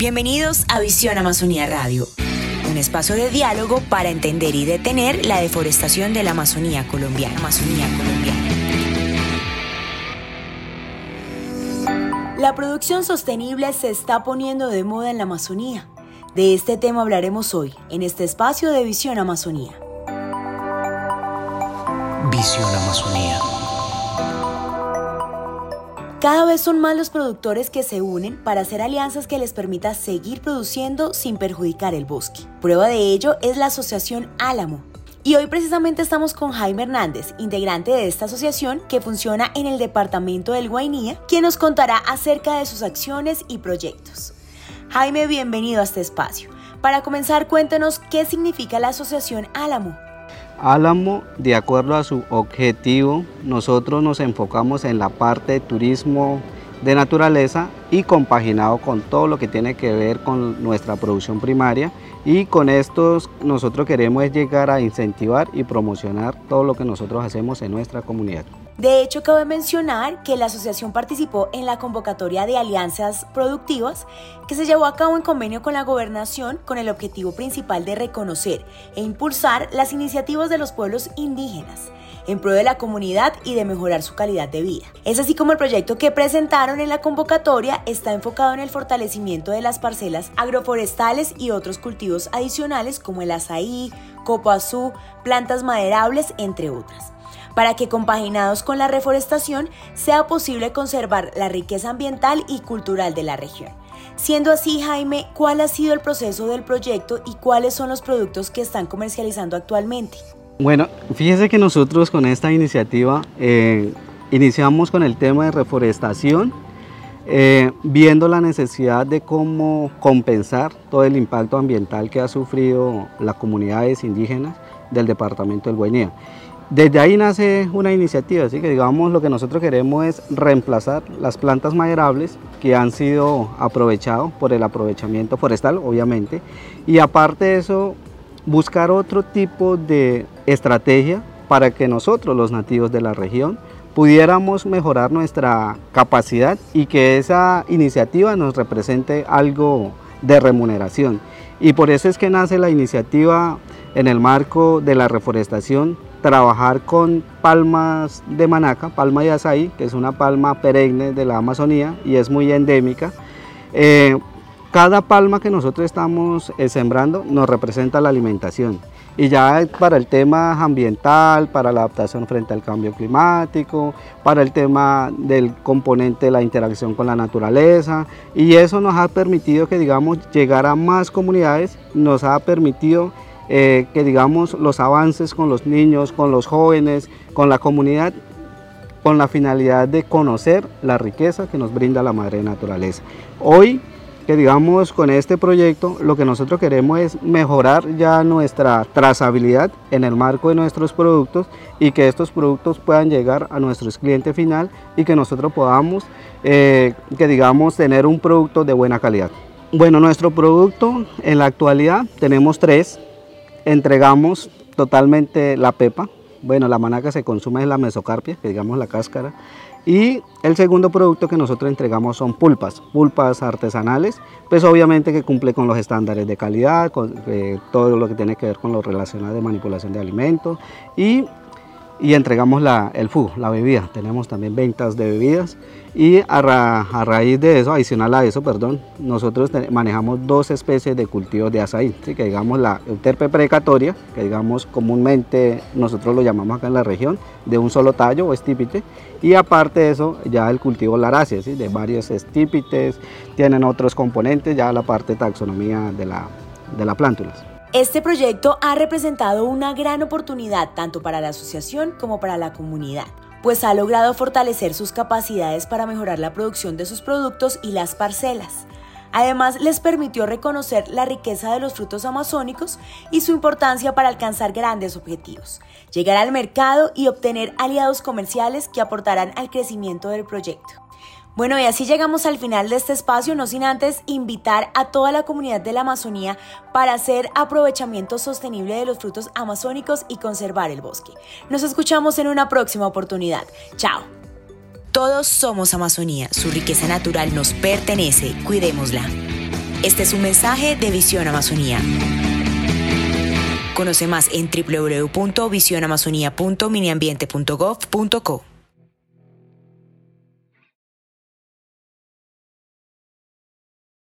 Bienvenidos a Visión Amazonía Radio, un espacio de diálogo para entender y detener la deforestación de la Amazonía colombiana. La producción sostenible se está poniendo de moda en la Amazonía. De este tema hablaremos hoy en este espacio de Visión Amazonía. Visión Amazonía. Cada vez son más los productores que se unen para hacer alianzas que les permita seguir produciendo sin perjudicar el bosque. Prueba de ello es la asociación Álamo. Y hoy precisamente estamos con Jaime Hernández, integrante de esta asociación que funciona en el departamento del Guainía, quien nos contará acerca de sus acciones y proyectos. Jaime, bienvenido a este espacio. Para comenzar, cuéntenos qué significa la asociación Álamo. Álamo, de acuerdo a su objetivo, nosotros nos enfocamos en la parte de turismo de naturaleza y compaginado con todo lo que tiene que ver con nuestra producción primaria y con estos nosotros queremos llegar a incentivar y promocionar todo lo que nosotros hacemos en nuestra comunidad. De hecho, cabe mencionar que la asociación participó en la convocatoria de alianzas productivas que se llevó a cabo en convenio con la gobernación con el objetivo principal de reconocer e impulsar las iniciativas de los pueblos indígenas en pro de la comunidad y de mejorar su calidad de vida. Es así como el proyecto que presentaron en la convocatoria está enfocado en el fortalecimiento de las parcelas agroforestales y otros cultivos adicionales como el azaí, azul, plantas maderables, entre otras para que compaginados con la reforestación sea posible conservar la riqueza ambiental y cultural de la región. Siendo así, Jaime, ¿cuál ha sido el proceso del proyecto y cuáles son los productos que están comercializando actualmente? Bueno, fíjese que nosotros con esta iniciativa eh, iniciamos con el tema de reforestación, eh, viendo la necesidad de cómo compensar todo el impacto ambiental que ha sufrido las comunidades indígenas del departamento del Guainía. Desde ahí nace una iniciativa, así que digamos lo que nosotros queremos es reemplazar las plantas maderables que han sido aprovechadas por el aprovechamiento forestal, obviamente, y aparte de eso, buscar otro tipo de estrategia para que nosotros, los nativos de la región, pudiéramos mejorar nuestra capacidad y que esa iniciativa nos represente algo de remuneración. Y por eso es que nace la iniciativa en el marco de la reforestación trabajar con palmas de manaca, palma de azaí, que es una palma perenne de la Amazonía y es muy endémica. Eh, cada palma que nosotros estamos eh, sembrando nos representa la alimentación. Y ya para el tema ambiental, para la adaptación frente al cambio climático, para el tema del componente de la interacción con la naturaleza. Y eso nos ha permitido que, digamos, llegar a más comunidades, nos ha permitido eh, que digamos los avances con los niños, con los jóvenes, con la comunidad, con la finalidad de conocer la riqueza que nos brinda la madre naturaleza. Hoy, que digamos con este proyecto, lo que nosotros queremos es mejorar ya nuestra trazabilidad en el marco de nuestros productos y que estos productos puedan llegar a nuestros clientes final y que nosotros podamos, eh, que digamos, tener un producto de buena calidad. Bueno, nuestro producto en la actualidad tenemos tres, entregamos totalmente la pepa. Bueno, la manaca se consume en la mesocarpia, que digamos la cáscara. Y el segundo producto que nosotros entregamos son pulpas, pulpas artesanales, pues obviamente que cumple con los estándares de calidad, con eh, todo lo que tiene que ver con lo relacionado de manipulación de alimentos y y entregamos la, el FU, la bebida. Tenemos también ventas de bebidas y a, raíz de eso, adicional a eso, perdón, nosotros manejamos dos especies de cultivos de azaí, ¿sí? que digamos la euterpe precatoria, que digamos comúnmente nosotros lo llamamos acá en la región, de un solo tallo o estípite, y aparte de eso ya el cultivo larácea, ¿sí? de varios estípites, tienen otros componentes, ya la parte taxonomía de la, de la plántulas. Este proyecto ha representado una gran oportunidad tanto para la asociación como para la comunidad, pues ha logrado fortalecer sus capacidades para mejorar la producción de sus productos y las parcelas. Además, les permitió reconocer la riqueza de los frutos amazónicos y su importancia para alcanzar grandes objetivos, llegar al mercado y obtener aliados comerciales que aportarán al crecimiento del proyecto. Bueno, y así llegamos al final de este espacio, no sin antes invitar a toda la comunidad de la Amazonía para hacer aprovechamiento sostenible de los frutos amazónicos y conservar el bosque. Nos escuchamos en una próxima oportunidad. Chao. Todos somos Amazonía, su riqueza natural nos pertenece, cuidémosla. Este es un mensaje de Visión Amazonía. Conoce más en www.visionamazonía.miniambiente.gov.co.